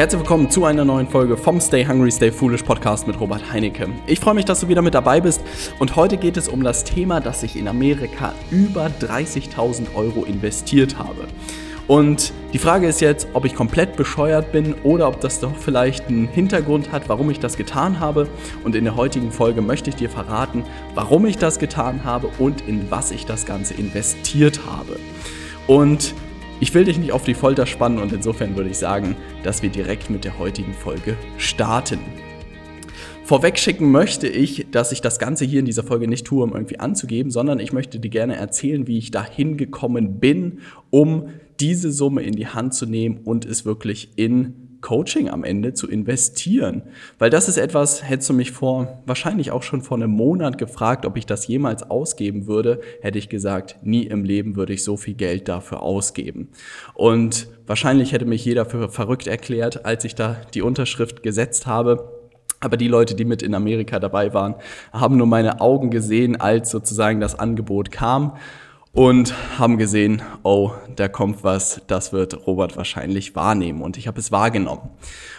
Herzlich willkommen zu einer neuen Folge vom Stay Hungry, Stay Foolish Podcast mit Robert Heinecke. Ich freue mich, dass du wieder mit dabei bist und heute geht es um das Thema, dass ich in Amerika über 30.000 Euro investiert habe. Und die Frage ist jetzt, ob ich komplett bescheuert bin oder ob das doch vielleicht einen Hintergrund hat, warum ich das getan habe. Und in der heutigen Folge möchte ich dir verraten, warum ich das getan habe und in was ich das Ganze investiert habe. Und ich will dich nicht auf die Folter spannen und insofern würde ich sagen, dass wir direkt mit der heutigen Folge starten. Vorwegschicken möchte ich, dass ich das Ganze hier in dieser Folge nicht tue, um irgendwie anzugeben, sondern ich möchte dir gerne erzählen, wie ich dahin gekommen bin, um diese Summe in die Hand zu nehmen und es wirklich in Coaching am Ende zu investieren. Weil das ist etwas, hättest du mich vor, wahrscheinlich auch schon vor einem Monat gefragt, ob ich das jemals ausgeben würde, hätte ich gesagt, nie im Leben würde ich so viel Geld dafür ausgeben. Und wahrscheinlich hätte mich jeder für verrückt erklärt, als ich da die Unterschrift gesetzt habe. Aber die Leute, die mit in Amerika dabei waren, haben nur meine Augen gesehen, als sozusagen das Angebot kam und haben gesehen, oh, da kommt was, das wird Robert wahrscheinlich wahrnehmen. Und ich habe es wahrgenommen.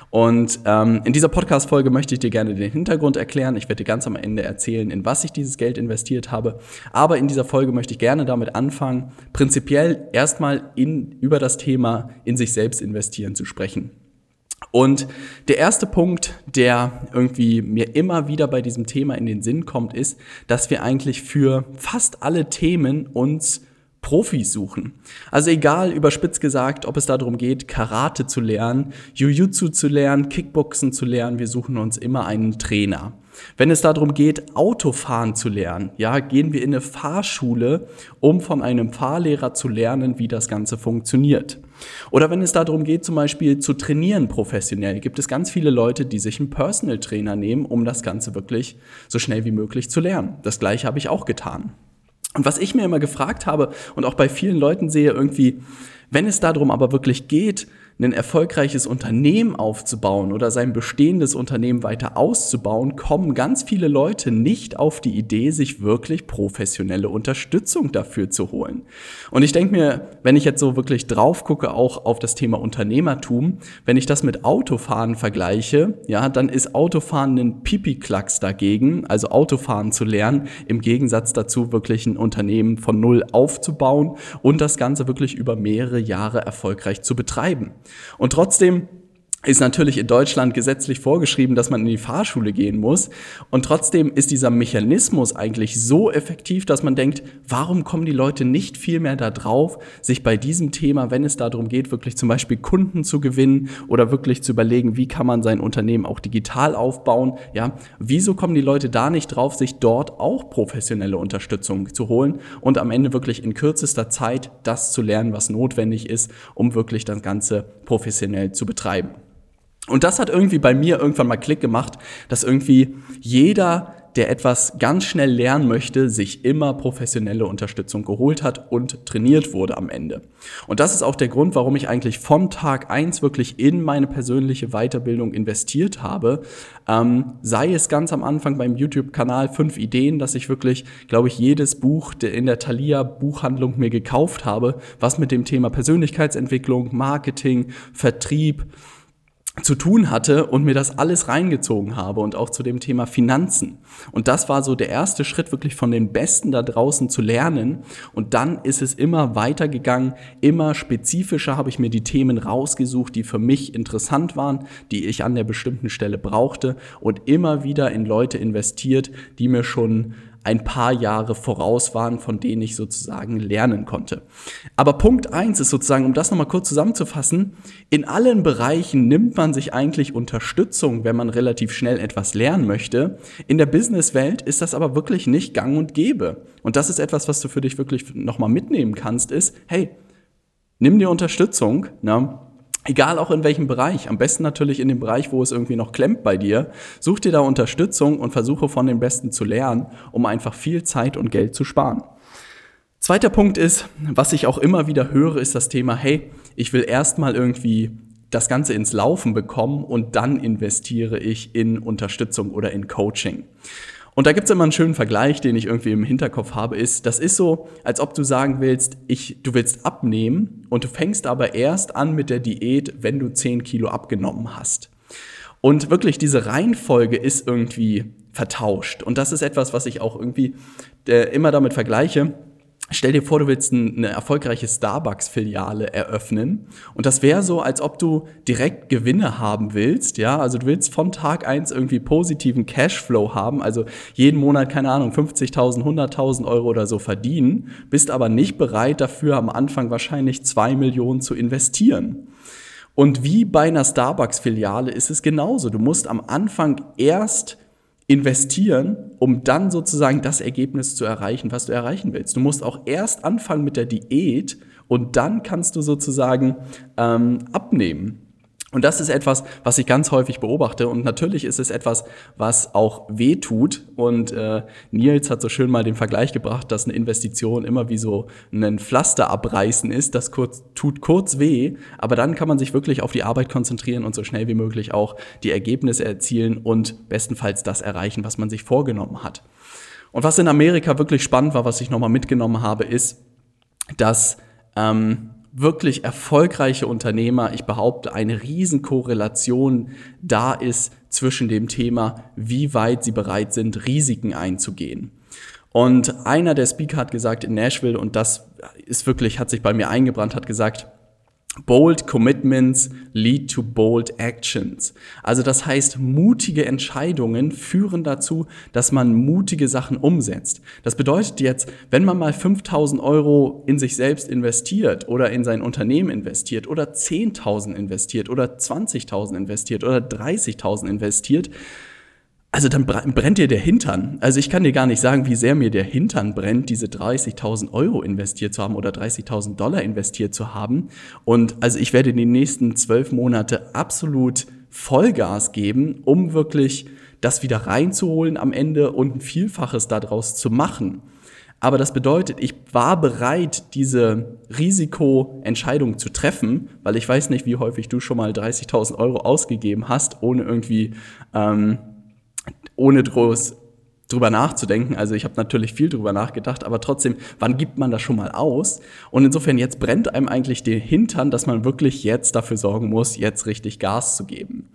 Und ähm, in dieser Podcast-Folge möchte ich dir gerne den Hintergrund erklären. Ich werde dir ganz am Ende erzählen, in was ich dieses Geld investiert habe. Aber in dieser Folge möchte ich gerne damit anfangen, prinzipiell erstmal in, über das Thema in sich selbst investieren zu sprechen. Und der erste Punkt, der irgendwie mir immer wieder bei diesem Thema in den Sinn kommt, ist, dass wir eigentlich für fast alle Themen uns Profis suchen. Also egal, überspitzt gesagt, ob es darum geht, Karate zu lernen, Jujutsu zu lernen, Kickboxen zu lernen, wir suchen uns immer einen Trainer. Wenn es darum geht, Autofahren zu lernen, ja, gehen wir in eine Fahrschule, um von einem Fahrlehrer zu lernen, wie das Ganze funktioniert. Oder wenn es darum geht, zum Beispiel zu trainieren professionell, gibt es ganz viele Leute, die sich einen Personal Trainer nehmen, um das Ganze wirklich so schnell wie möglich zu lernen. Das gleiche habe ich auch getan. Und was ich mir immer gefragt habe und auch bei vielen Leuten sehe, irgendwie, wenn es darum aber wirklich geht, ein erfolgreiches Unternehmen aufzubauen oder sein bestehendes Unternehmen weiter auszubauen, kommen ganz viele Leute nicht auf die Idee, sich wirklich professionelle Unterstützung dafür zu holen. Und ich denke mir, wenn ich jetzt so wirklich drauf gucke, auch auf das Thema Unternehmertum, wenn ich das mit Autofahren vergleiche, ja, dann ist Autofahren ein Pipi-Klacks dagegen, also Autofahren zu lernen, im Gegensatz dazu wirklich ein Unternehmen von Null aufzubauen und das Ganze wirklich über mehrere Jahre erfolgreich zu betreiben. Und trotzdem ist natürlich in Deutschland gesetzlich vorgeschrieben, dass man in die Fahrschule gehen muss. Und trotzdem ist dieser Mechanismus eigentlich so effektiv, dass man denkt, warum kommen die Leute nicht viel mehr da drauf, sich bei diesem Thema, wenn es darum geht, wirklich zum Beispiel Kunden zu gewinnen oder wirklich zu überlegen, wie kann man sein Unternehmen auch digital aufbauen, ja, wieso kommen die Leute da nicht drauf, sich dort auch professionelle Unterstützung zu holen und am Ende wirklich in kürzester Zeit das zu lernen, was notwendig ist, um wirklich das Ganze professionell zu betreiben. Und das hat irgendwie bei mir irgendwann mal Klick gemacht, dass irgendwie jeder, der etwas ganz schnell lernen möchte, sich immer professionelle Unterstützung geholt hat und trainiert wurde am Ende. Und das ist auch der Grund, warum ich eigentlich von Tag eins wirklich in meine persönliche Weiterbildung investiert habe. Ähm, sei es ganz am Anfang beim YouTube-Kanal fünf Ideen, dass ich wirklich, glaube ich, jedes Buch in der Thalia Buchhandlung mir gekauft habe, was mit dem Thema Persönlichkeitsentwicklung, Marketing, Vertrieb, zu tun hatte und mir das alles reingezogen habe und auch zu dem Thema Finanzen. Und das war so der erste Schritt, wirklich von den Besten da draußen zu lernen. Und dann ist es immer weitergegangen, immer spezifischer habe ich mir die Themen rausgesucht, die für mich interessant waren, die ich an der bestimmten Stelle brauchte und immer wieder in Leute investiert, die mir schon ein paar Jahre voraus waren, von denen ich sozusagen lernen konnte. Aber Punkt eins ist sozusagen, um das nochmal kurz zusammenzufassen, in allen Bereichen nimmt man sich eigentlich Unterstützung, wenn man relativ schnell etwas lernen möchte. In der Businesswelt ist das aber wirklich nicht gang und gäbe. Und das ist etwas, was du für dich wirklich nochmal mitnehmen kannst, ist, hey, nimm dir Unterstützung, ne? Egal auch in welchem Bereich, am besten natürlich in dem Bereich, wo es irgendwie noch klemmt bei dir, such dir da Unterstützung und versuche von den Besten zu lernen, um einfach viel Zeit und Geld zu sparen. Zweiter Punkt ist, was ich auch immer wieder höre, ist das Thema, hey, ich will erstmal irgendwie das Ganze ins Laufen bekommen und dann investiere ich in Unterstützung oder in Coaching. Und da gibt es immer einen schönen Vergleich, den ich irgendwie im Hinterkopf habe, ist, das ist so, als ob du sagen willst, ich, du willst abnehmen und du fängst aber erst an mit der Diät, wenn du 10 Kilo abgenommen hast. Und wirklich diese Reihenfolge ist irgendwie vertauscht. Und das ist etwas, was ich auch irgendwie äh, immer damit vergleiche. Stell dir vor, du willst eine erfolgreiche Starbucks-Filiale eröffnen. Und das wäre so, als ob du direkt Gewinne haben willst. Ja, also du willst von Tag eins irgendwie positiven Cashflow haben. Also jeden Monat, keine Ahnung, 50.000, 100.000 Euro oder so verdienen. Bist aber nicht bereit dafür, am Anfang wahrscheinlich zwei Millionen zu investieren. Und wie bei einer Starbucks-Filiale ist es genauso. Du musst am Anfang erst investieren, um dann sozusagen das Ergebnis zu erreichen, was du erreichen willst. Du musst auch erst anfangen mit der Diät und dann kannst du sozusagen ähm, abnehmen. Und das ist etwas, was ich ganz häufig beobachte. Und natürlich ist es etwas, was auch weh tut. Und äh, Nils hat so schön mal den Vergleich gebracht, dass eine Investition immer wie so ein Pflaster abreißen ist. Das kurz, tut kurz weh, aber dann kann man sich wirklich auf die Arbeit konzentrieren und so schnell wie möglich auch die Ergebnisse erzielen und bestenfalls das erreichen, was man sich vorgenommen hat. Und was in Amerika wirklich spannend war, was ich nochmal mitgenommen habe, ist, dass ähm, wirklich erfolgreiche Unternehmer, ich behaupte, eine Riesenkorrelation da ist zwischen dem Thema, wie weit sie bereit sind, Risiken einzugehen. Und einer der Speaker hat gesagt in Nashville, und das ist wirklich, hat sich bei mir eingebrannt, hat gesagt, Bold commitments lead to bold actions. Also das heißt, mutige Entscheidungen führen dazu, dass man mutige Sachen umsetzt. Das bedeutet jetzt, wenn man mal 5000 Euro in sich selbst investiert oder in sein Unternehmen investiert oder 10.000 investiert oder 20.000 investiert oder 30.000 investiert, also dann brennt dir der Hintern. Also ich kann dir gar nicht sagen, wie sehr mir der Hintern brennt, diese 30.000 Euro investiert zu haben oder 30.000 Dollar investiert zu haben. Und also ich werde die nächsten zwölf Monate absolut Vollgas geben, um wirklich das wieder reinzuholen am Ende und ein Vielfaches daraus zu machen. Aber das bedeutet, ich war bereit, diese Risikoentscheidung zu treffen, weil ich weiß nicht, wie häufig du schon mal 30.000 Euro ausgegeben hast, ohne irgendwie ähm, ohne groß drüber nachzudenken. Also ich habe natürlich viel drüber nachgedacht, aber trotzdem, wann gibt man das schon mal aus? Und insofern jetzt brennt einem eigentlich der Hintern, dass man wirklich jetzt dafür sorgen muss, jetzt richtig Gas zu geben.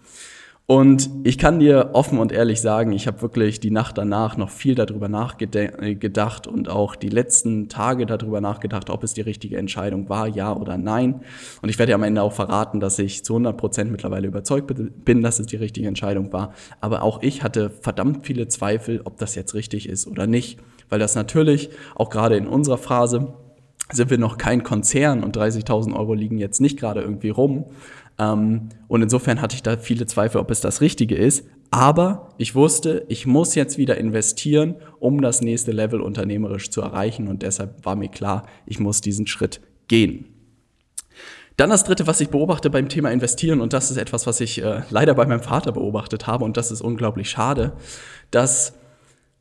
Und ich kann dir offen und ehrlich sagen, ich habe wirklich die Nacht danach noch viel darüber nachgedacht und auch die letzten Tage darüber nachgedacht, ob es die richtige Entscheidung war, ja oder nein. Und ich werde dir am Ende auch verraten, dass ich zu 100 Prozent mittlerweile überzeugt bin, dass es die richtige Entscheidung war. Aber auch ich hatte verdammt viele Zweifel, ob das jetzt richtig ist oder nicht. Weil das natürlich auch gerade in unserer Phase sind wir noch kein Konzern und 30.000 Euro liegen jetzt nicht gerade irgendwie rum. Ähm, und insofern hatte ich da viele Zweifel, ob es das Richtige ist. Aber ich wusste, ich muss jetzt wieder investieren, um das nächste Level unternehmerisch zu erreichen. Und deshalb war mir klar, ich muss diesen Schritt gehen. Dann das Dritte, was ich beobachte beim Thema Investieren, und das ist etwas, was ich äh, leider bei meinem Vater beobachtet habe, und das ist unglaublich schade, dass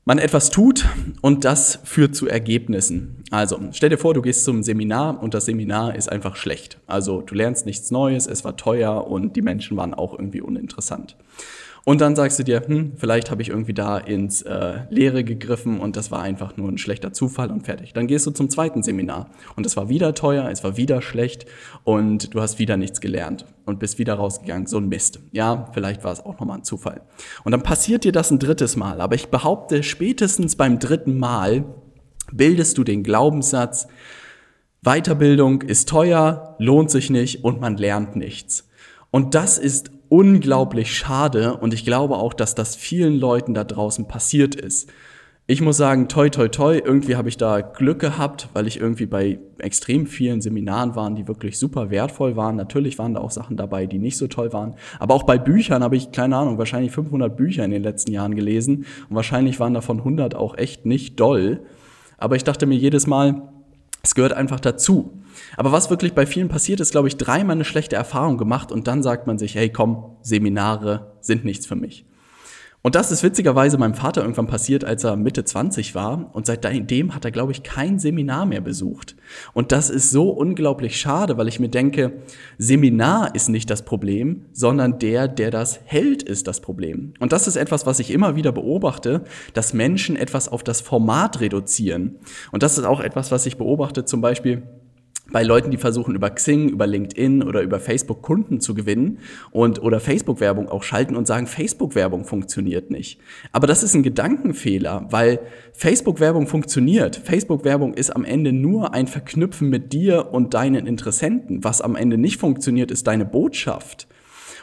man etwas tut und das führt zu Ergebnissen. Also stell dir vor, du gehst zum Seminar und das Seminar ist einfach schlecht. Also du lernst nichts Neues, es war teuer und die Menschen waren auch irgendwie uninteressant. Und dann sagst du dir, hm, vielleicht habe ich irgendwie da ins äh, Leere gegriffen und das war einfach nur ein schlechter Zufall und fertig. Dann gehst du zum zweiten Seminar und es war wieder teuer, es war wieder schlecht und du hast wieder nichts gelernt und bist wieder rausgegangen. So ein Mist. Ja, vielleicht war es auch nochmal ein Zufall. Und dann passiert dir das ein drittes Mal. Aber ich behaupte, spätestens beim dritten Mal bildest du den Glaubenssatz, Weiterbildung ist teuer, lohnt sich nicht und man lernt nichts. Und das ist unglaublich schade und ich glaube auch, dass das vielen Leuten da draußen passiert ist. Ich muss sagen, toi, toi, toi, irgendwie habe ich da Glück gehabt, weil ich irgendwie bei extrem vielen Seminaren war, die wirklich super wertvoll waren. Natürlich waren da auch Sachen dabei, die nicht so toll waren. Aber auch bei Büchern habe ich, keine Ahnung, wahrscheinlich 500 Bücher in den letzten Jahren gelesen. Und wahrscheinlich waren davon 100 auch echt nicht doll. Aber ich dachte mir jedes Mal, es gehört einfach dazu. Aber was wirklich bei vielen passiert ist, glaube ich, dreimal eine schlechte Erfahrung gemacht und dann sagt man sich, hey komm, Seminare sind nichts für mich. Und das ist witzigerweise meinem Vater irgendwann passiert, als er Mitte 20 war. Und seitdem hat er, glaube ich, kein Seminar mehr besucht. Und das ist so unglaublich schade, weil ich mir denke, Seminar ist nicht das Problem, sondern der, der das hält, ist das Problem. Und das ist etwas, was ich immer wieder beobachte, dass Menschen etwas auf das Format reduzieren. Und das ist auch etwas, was ich beobachte, zum Beispiel bei Leuten, die versuchen über Xing, über LinkedIn oder über Facebook Kunden zu gewinnen und oder Facebook Werbung auch schalten und sagen, Facebook Werbung funktioniert nicht. Aber das ist ein Gedankenfehler, weil Facebook Werbung funktioniert. Facebook Werbung ist am Ende nur ein Verknüpfen mit dir und deinen Interessenten. Was am Ende nicht funktioniert, ist deine Botschaft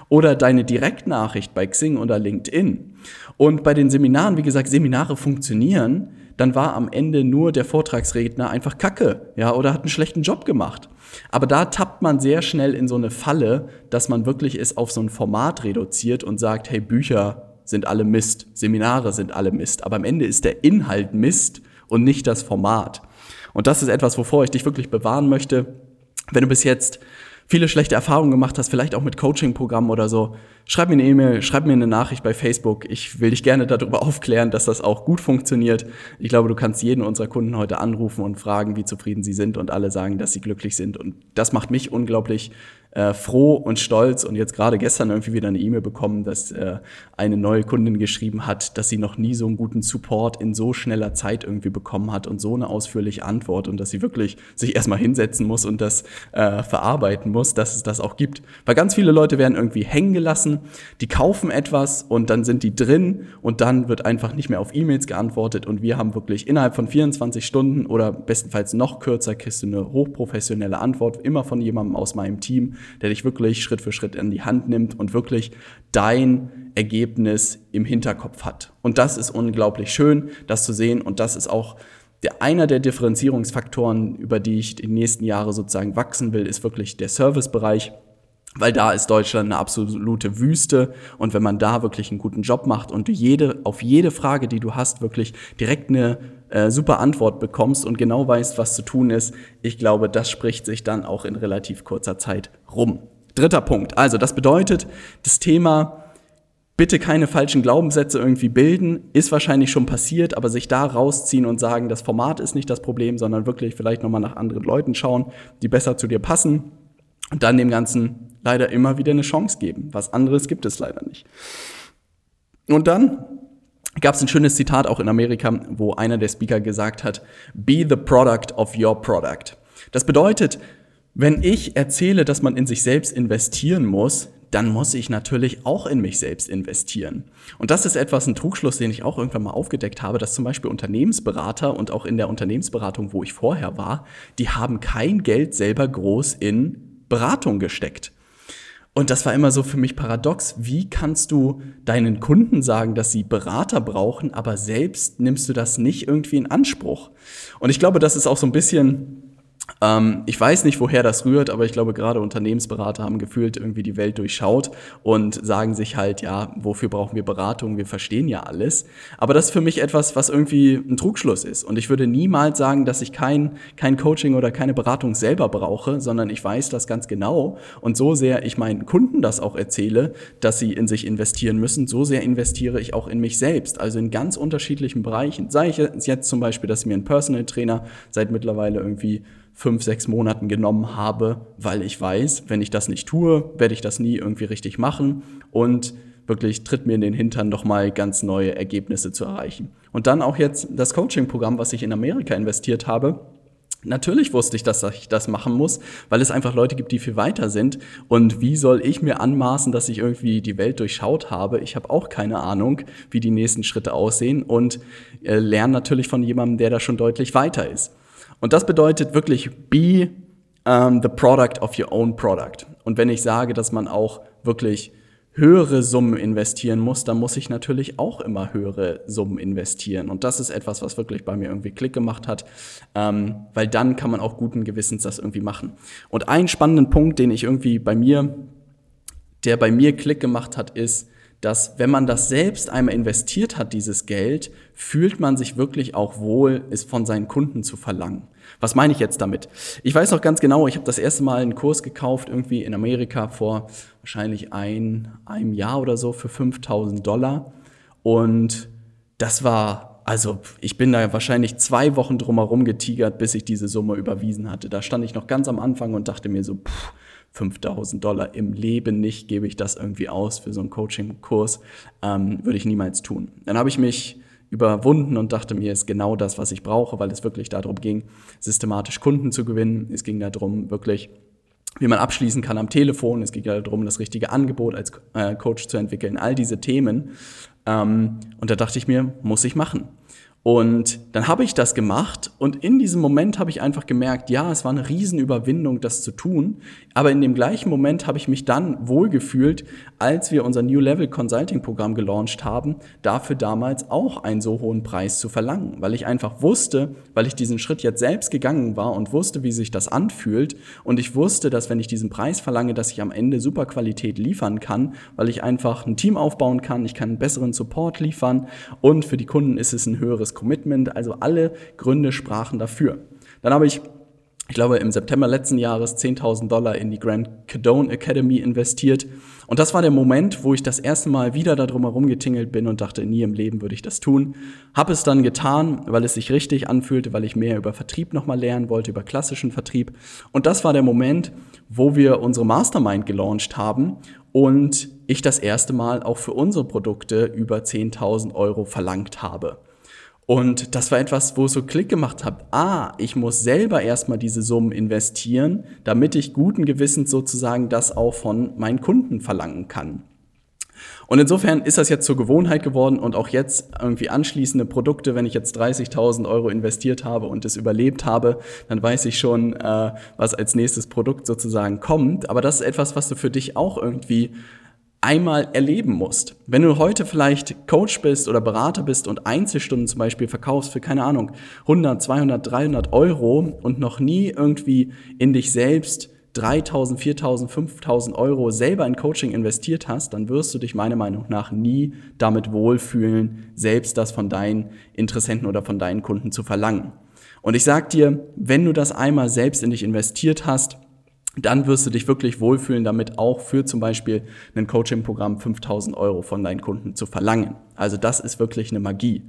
oder deine Direktnachricht bei Xing oder LinkedIn. Und bei den Seminaren, wie gesagt, Seminare funktionieren, dann war am Ende nur der Vortragsredner einfach Kacke, ja, oder hat einen schlechten Job gemacht. Aber da tappt man sehr schnell in so eine Falle, dass man wirklich es auf so ein Format reduziert und sagt, hey, Bücher sind alle Mist, Seminare sind alle Mist. Aber am Ende ist der Inhalt Mist und nicht das Format. Und das ist etwas, wovor ich dich wirklich bewahren möchte. Wenn du bis jetzt viele schlechte Erfahrungen gemacht hast, vielleicht auch mit Coaching-Programmen oder so, schreib mir eine E-Mail, schreib mir eine Nachricht bei Facebook. Ich will dich gerne darüber aufklären, dass das auch gut funktioniert. Ich glaube, du kannst jeden unserer Kunden heute anrufen und fragen, wie zufrieden sie sind und alle sagen, dass sie glücklich sind. Und das macht mich unglaublich äh, froh und stolz und jetzt gerade gestern irgendwie wieder eine E-Mail bekommen, dass äh, eine neue Kundin geschrieben hat, dass sie noch nie so einen guten Support in so schneller Zeit irgendwie bekommen hat und so eine ausführliche Antwort und dass sie wirklich sich erstmal hinsetzen muss und das äh, verarbeiten muss, dass es das auch gibt. Weil ganz viele Leute werden irgendwie hängen gelassen, die kaufen etwas und dann sind die drin und dann wird einfach nicht mehr auf E-Mails geantwortet und wir haben wirklich innerhalb von 24 Stunden oder bestenfalls noch kürzer kriegst du eine hochprofessionelle Antwort, immer von jemandem aus meinem Team, der dich wirklich Schritt für Schritt in die Hand nimmt und wirklich dein Ergebnis im Hinterkopf hat. Und das ist unglaublich schön, das zu sehen. Und das ist auch der, einer der Differenzierungsfaktoren, über die ich die nächsten Jahre sozusagen wachsen will, ist wirklich der Servicebereich. Weil da ist Deutschland eine absolute Wüste und wenn man da wirklich einen guten Job macht und jede, auf jede Frage, die du hast, wirklich direkt eine äh, super Antwort bekommst und genau weißt, was zu tun ist, ich glaube, das spricht sich dann auch in relativ kurzer Zeit rum. Dritter Punkt. Also, das bedeutet, das Thema bitte keine falschen Glaubenssätze irgendwie bilden, ist wahrscheinlich schon passiert, aber sich da rausziehen und sagen, das Format ist nicht das Problem, sondern wirklich vielleicht nochmal nach anderen Leuten schauen, die besser zu dir passen und dann dem Ganzen leider immer wieder eine Chance geben. Was anderes gibt es leider nicht. Und dann gab es ein schönes Zitat auch in Amerika, wo einer der Speaker gesagt hat, Be the product of your product. Das bedeutet, wenn ich erzähle, dass man in sich selbst investieren muss, dann muss ich natürlich auch in mich selbst investieren. Und das ist etwas, ein Trugschluss, den ich auch irgendwann mal aufgedeckt habe, dass zum Beispiel Unternehmensberater und auch in der Unternehmensberatung, wo ich vorher war, die haben kein Geld selber groß in Beratung gesteckt. Und das war immer so für mich paradox. Wie kannst du deinen Kunden sagen, dass sie Berater brauchen, aber selbst nimmst du das nicht irgendwie in Anspruch? Und ich glaube, das ist auch so ein bisschen ähm, ich weiß nicht, woher das rührt, aber ich glaube, gerade Unternehmensberater haben gefühlt irgendwie die Welt durchschaut und sagen sich halt, ja, wofür brauchen wir Beratung? Wir verstehen ja alles. Aber das ist für mich etwas, was irgendwie ein Trugschluss ist. Und ich würde niemals sagen, dass ich kein, kein Coaching oder keine Beratung selber brauche, sondern ich weiß das ganz genau. Und so sehr ich meinen Kunden das auch erzähle, dass sie in sich investieren müssen, so sehr investiere ich auch in mich selbst. Also in ganz unterschiedlichen Bereichen. Sei ich jetzt zum Beispiel, dass mir ein Personal Trainer seit mittlerweile irgendwie fünf, sechs Monaten genommen habe, weil ich weiß, wenn ich das nicht tue, werde ich das nie irgendwie richtig machen und wirklich tritt mir in den Hintern nochmal ganz neue Ergebnisse zu erreichen. Und dann auch jetzt das Coaching-Programm, was ich in Amerika investiert habe. Natürlich wusste ich, dass ich das machen muss, weil es einfach Leute gibt, die viel weiter sind. Und wie soll ich mir anmaßen, dass ich irgendwie die Welt durchschaut habe? Ich habe auch keine Ahnung, wie die nächsten Schritte aussehen und äh, lerne natürlich von jemandem, der da schon deutlich weiter ist. Und das bedeutet wirklich, be um, the product of your own product. Und wenn ich sage, dass man auch wirklich höhere Summen investieren muss, dann muss ich natürlich auch immer höhere Summen investieren. Und das ist etwas, was wirklich bei mir irgendwie Klick gemacht hat, ähm, weil dann kann man auch guten Gewissens das irgendwie machen. Und einen spannenden Punkt, den ich irgendwie bei mir, der bei mir Klick gemacht hat, ist, dass wenn man das selbst einmal investiert hat, dieses Geld, fühlt man sich wirklich auch wohl, es von seinen Kunden zu verlangen. Was meine ich jetzt damit? Ich weiß noch ganz genau, ich habe das erste Mal einen Kurs gekauft, irgendwie in Amerika vor wahrscheinlich ein, einem Jahr oder so für 5000 Dollar. Und das war, also ich bin da wahrscheinlich zwei Wochen drumherum getigert, bis ich diese Summe überwiesen hatte. Da stand ich noch ganz am Anfang und dachte mir so, pff, 5000 Dollar im Leben nicht, gebe ich das irgendwie aus für so einen Coaching-Kurs, ähm, würde ich niemals tun. Dann habe ich mich überwunden und dachte mir, ist genau das, was ich brauche, weil es wirklich darum ging, systematisch Kunden zu gewinnen. Es ging darum, wirklich wie man abschließen kann am Telefon. Es ging darum, das richtige Angebot als äh, Coach zu entwickeln. All diese Themen. Ähm, und da dachte ich mir, muss ich machen. Und dann habe ich das gemacht und in diesem Moment habe ich einfach gemerkt, ja, es war eine Riesenüberwindung, das zu tun. Aber in dem gleichen Moment habe ich mich dann wohlgefühlt, als wir unser New Level Consulting Programm gelauncht haben, dafür damals auch einen so hohen Preis zu verlangen. Weil ich einfach wusste, weil ich diesen Schritt jetzt selbst gegangen war und wusste, wie sich das anfühlt. Und ich wusste, dass wenn ich diesen Preis verlange, dass ich am Ende super Qualität liefern kann, weil ich einfach ein Team aufbauen kann, ich kann einen besseren Support liefern und für die Kunden ist es ein höheres Commitment, also alle Gründe sprachen dafür. Dann habe ich ich glaube, im September letzten Jahres 10.000 Dollar in die Grand Cadone Academy investiert. Und das war der Moment, wo ich das erste Mal wieder darum herum getingelt bin und dachte, nie im Leben würde ich das tun. Habe es dann getan, weil es sich richtig anfühlte, weil ich mehr über Vertrieb nochmal lernen wollte, über klassischen Vertrieb. Und das war der Moment, wo wir unsere Mastermind gelauncht haben und ich das erste Mal auch für unsere Produkte über 10.000 Euro verlangt habe. Und das war etwas, wo es so Klick gemacht hat. Ah, ich muss selber erstmal diese Summen investieren, damit ich guten Gewissens sozusagen das auch von meinen Kunden verlangen kann. Und insofern ist das jetzt zur Gewohnheit geworden und auch jetzt irgendwie anschließende Produkte, wenn ich jetzt 30.000 Euro investiert habe und es überlebt habe, dann weiß ich schon, äh, was als nächstes Produkt sozusagen kommt. Aber das ist etwas, was du für dich auch irgendwie einmal erleben musst. Wenn du heute vielleicht Coach bist oder Berater bist und Einzelstunden zum Beispiel verkaufst für, keine Ahnung, 100, 200, 300 Euro und noch nie irgendwie in dich selbst 3000, 4000, 5000 Euro selber in Coaching investiert hast, dann wirst du dich meiner Meinung nach nie damit wohlfühlen, selbst das von deinen Interessenten oder von deinen Kunden zu verlangen. Und ich sag dir, wenn du das einmal selbst in dich investiert hast, dann wirst du dich wirklich wohlfühlen, damit auch für zum Beispiel ein Coaching-Programm 5000 Euro von deinen Kunden zu verlangen. Also das ist wirklich eine Magie.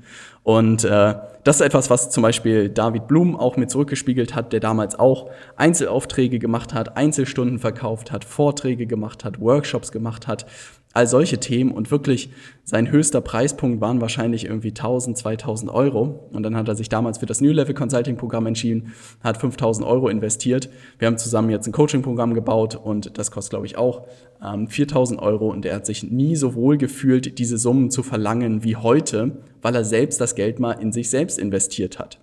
Und äh, das ist etwas, was zum Beispiel David Blum auch mit zurückgespiegelt hat, der damals auch Einzelaufträge gemacht hat, Einzelstunden verkauft hat, Vorträge gemacht hat, Workshops gemacht hat all solche Themen und wirklich sein höchster Preispunkt waren wahrscheinlich irgendwie 1000, 2000 Euro. Und dann hat er sich damals für das New Level Consulting Programm entschieden, hat 5000 Euro investiert. Wir haben zusammen jetzt ein Coaching Programm gebaut und das kostet, glaube ich, auch ähm, 4000 Euro. Und er hat sich nie so wohl gefühlt, diese Summen zu verlangen wie heute, weil er selbst das Geld mal in sich selbst investiert hat.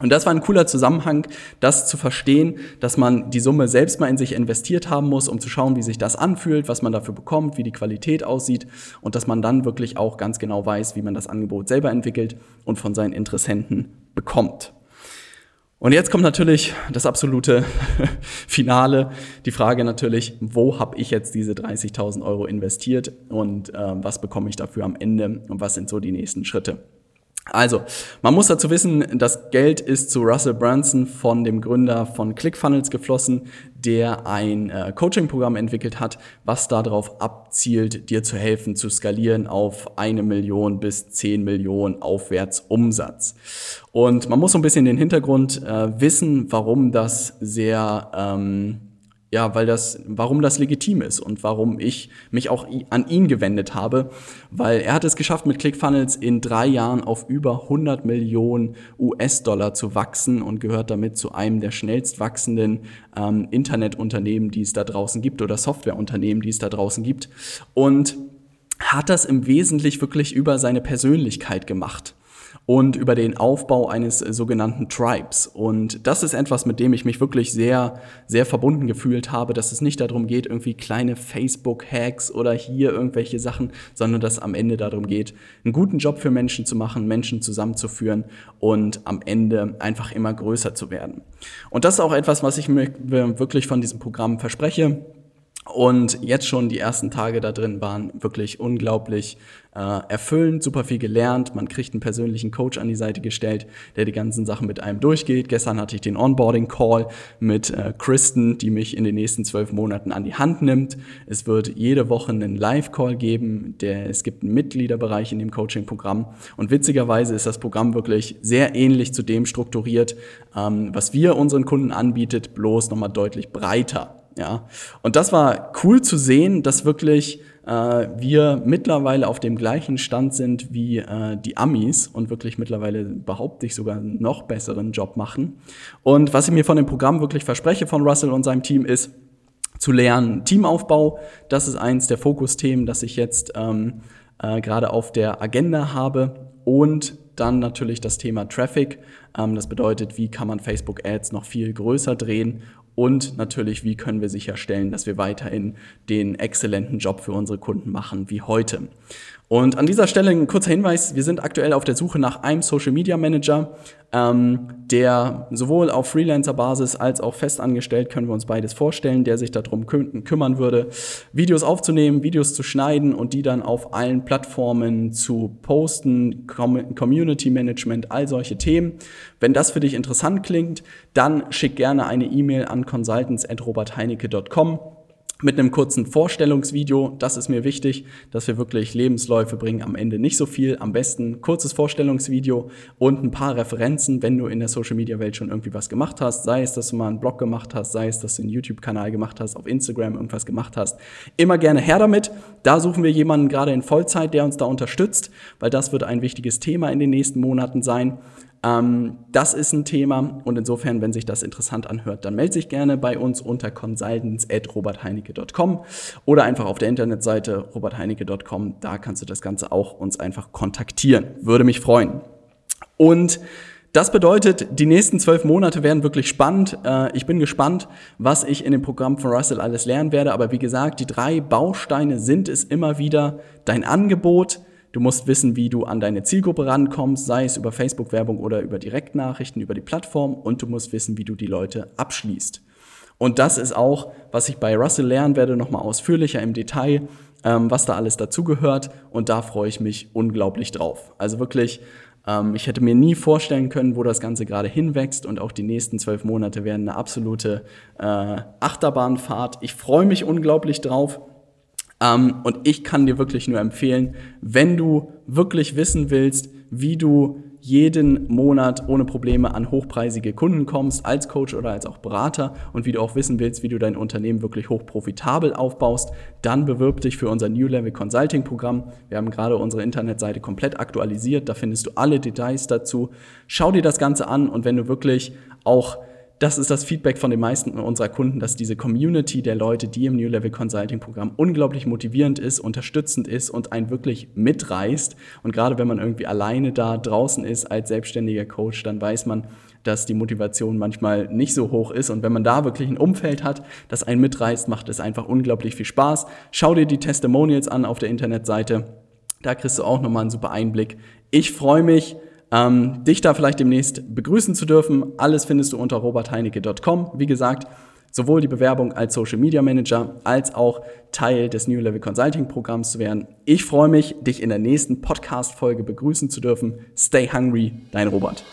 Und das war ein cooler Zusammenhang, das zu verstehen, dass man die Summe selbst mal in sich investiert haben muss, um zu schauen, wie sich das anfühlt, was man dafür bekommt, wie die Qualität aussieht und dass man dann wirklich auch ganz genau weiß, wie man das Angebot selber entwickelt und von seinen Interessenten bekommt. Und jetzt kommt natürlich das absolute Finale, die Frage natürlich, wo habe ich jetzt diese 30.000 Euro investiert und äh, was bekomme ich dafür am Ende und was sind so die nächsten Schritte. Also, man muss dazu wissen, das Geld ist zu Russell Brunson von dem Gründer von ClickFunnels geflossen, der ein äh, Coaching-Programm entwickelt hat, was darauf abzielt, dir zu helfen, zu skalieren auf eine Million bis zehn Millionen aufwärts Umsatz. Und man muss so ein bisschen den Hintergrund äh, wissen, warum das sehr ähm, ja, weil das, warum das legitim ist und warum ich mich auch an ihn gewendet habe, weil er hat es geschafft, mit ClickFunnels in drei Jahren auf über 100 Millionen US-Dollar zu wachsen und gehört damit zu einem der schnellst wachsenden ähm, Internetunternehmen, die es da draußen gibt oder Softwareunternehmen, die es da draußen gibt. Und hat das im Wesentlichen wirklich über seine Persönlichkeit gemacht und über den Aufbau eines sogenannten Tribes. Und das ist etwas, mit dem ich mich wirklich sehr, sehr verbunden gefühlt habe, dass es nicht darum geht, irgendwie kleine Facebook-Hacks oder hier irgendwelche Sachen, sondern dass am Ende darum geht, einen guten Job für Menschen zu machen, Menschen zusammenzuführen und am Ende einfach immer größer zu werden. Und das ist auch etwas, was ich mir wirklich von diesem Programm verspreche Und jetzt schon die ersten Tage da drin waren wirklich unglaublich äh, erfüllend, super viel gelernt. Man kriegt einen persönlichen Coach an die Seite gestellt, der die ganzen Sachen mit einem durchgeht. Gestern hatte ich den Onboarding-Call mit äh, Kristen, die mich in den nächsten zwölf Monaten an die Hand nimmt. Es wird jede Woche einen Live-Call geben. Der, es gibt einen Mitgliederbereich in dem Coaching-Programm. Und witzigerweise ist das Programm wirklich sehr ähnlich zu dem strukturiert, ähm, was wir unseren Kunden anbietet, bloß nochmal deutlich breiter. Ja, und das war cool zu sehen, dass wirklich äh, wir mittlerweile auf dem gleichen Stand sind wie äh, die Amis und wirklich mittlerweile behaupte ich sogar einen noch besseren Job machen. Und was ich mir von dem Programm wirklich verspreche von Russell und seinem Team ist, zu lernen Teamaufbau. Das ist eins der Fokusthemen, das ich jetzt ähm, äh, gerade auf der Agenda habe. Und dann natürlich das Thema Traffic. Ähm, das bedeutet, wie kann man Facebook Ads noch viel größer drehen und natürlich, wie können wir sicherstellen, dass wir weiterhin den exzellenten Job für unsere Kunden machen wie heute. Und an dieser Stelle ein kurzer Hinweis, wir sind aktuell auf der Suche nach einem Social Media Manager, ähm, der sowohl auf Freelancer-Basis als auch festangestellt, können wir uns beides vorstellen, der sich darum küm kümmern würde, Videos aufzunehmen, Videos zu schneiden und die dann auf allen Plattformen zu posten, Com Community Management, all solche Themen. Wenn das für dich interessant klingt, dann schick gerne eine E-Mail an consultants.robertheinecke.com mit einem kurzen Vorstellungsvideo. Das ist mir wichtig, dass wir wirklich Lebensläufe bringen. Am Ende nicht so viel. Am besten kurzes Vorstellungsvideo und ein paar Referenzen, wenn du in der Social Media Welt schon irgendwie was gemacht hast. Sei es, dass du mal einen Blog gemacht hast, sei es, dass du einen YouTube-Kanal gemacht hast, auf Instagram irgendwas gemacht hast. Immer gerne her damit. Da suchen wir jemanden gerade in Vollzeit, der uns da unterstützt, weil das wird ein wichtiges Thema in den nächsten Monaten sein. Ähm, das ist ein Thema und insofern, wenn sich das interessant anhört, dann melde sich gerne bei uns unter consultants.robertheinecke.com oder einfach auf der Internetseite robertheinecke.com. Da kannst du das Ganze auch uns einfach kontaktieren. Würde mich freuen. Und das bedeutet, die nächsten zwölf Monate werden wirklich spannend. Äh, ich bin gespannt, was ich in dem Programm von Russell alles lernen werde. Aber wie gesagt, die drei Bausteine sind es immer wieder dein Angebot, Du musst wissen, wie du an deine Zielgruppe rankommst, sei es über Facebook-Werbung oder über Direktnachrichten, über die Plattform. Und du musst wissen, wie du die Leute abschließt. Und das ist auch, was ich bei Russell lernen werde, nochmal ausführlicher im Detail, ähm, was da alles dazugehört. Und da freue ich mich unglaublich drauf. Also wirklich, ähm, ich hätte mir nie vorstellen können, wo das Ganze gerade hinwächst. Und auch die nächsten zwölf Monate werden eine absolute äh, Achterbahnfahrt. Ich freue mich unglaublich drauf. Ähm, und ich kann dir wirklich nur empfehlen, wenn du wirklich wissen willst, wie du jeden Monat ohne Probleme an hochpreisige Kunden kommst, als Coach oder als auch Berater und wie du auch wissen willst, wie du dein Unternehmen wirklich hochprofitabel aufbaust, dann bewirb dich für unser New Level Consulting Programm. Wir haben gerade unsere Internetseite komplett aktualisiert, da findest du alle Details dazu. Schau dir das Ganze an und wenn du wirklich auch das ist das Feedback von den meisten unserer Kunden, dass diese Community der Leute, die im New Level Consulting Programm unglaublich motivierend ist, unterstützend ist und einen wirklich mitreißt. Und gerade wenn man irgendwie alleine da draußen ist als selbstständiger Coach, dann weiß man, dass die Motivation manchmal nicht so hoch ist. Und wenn man da wirklich ein Umfeld hat, das einen mitreißt, macht es einfach unglaublich viel Spaß. Schau dir die Testimonials an auf der Internetseite. Da kriegst du auch nochmal einen super Einblick. Ich freue mich ähm, dich da vielleicht demnächst begrüßen zu dürfen. Alles findest du unter robertheinecke.com. Wie gesagt, sowohl die Bewerbung als Social Media Manager als auch Teil des New Level Consulting Programms zu werden. Ich freue mich, dich in der nächsten Podcast-Folge begrüßen zu dürfen. Stay hungry, dein Robert.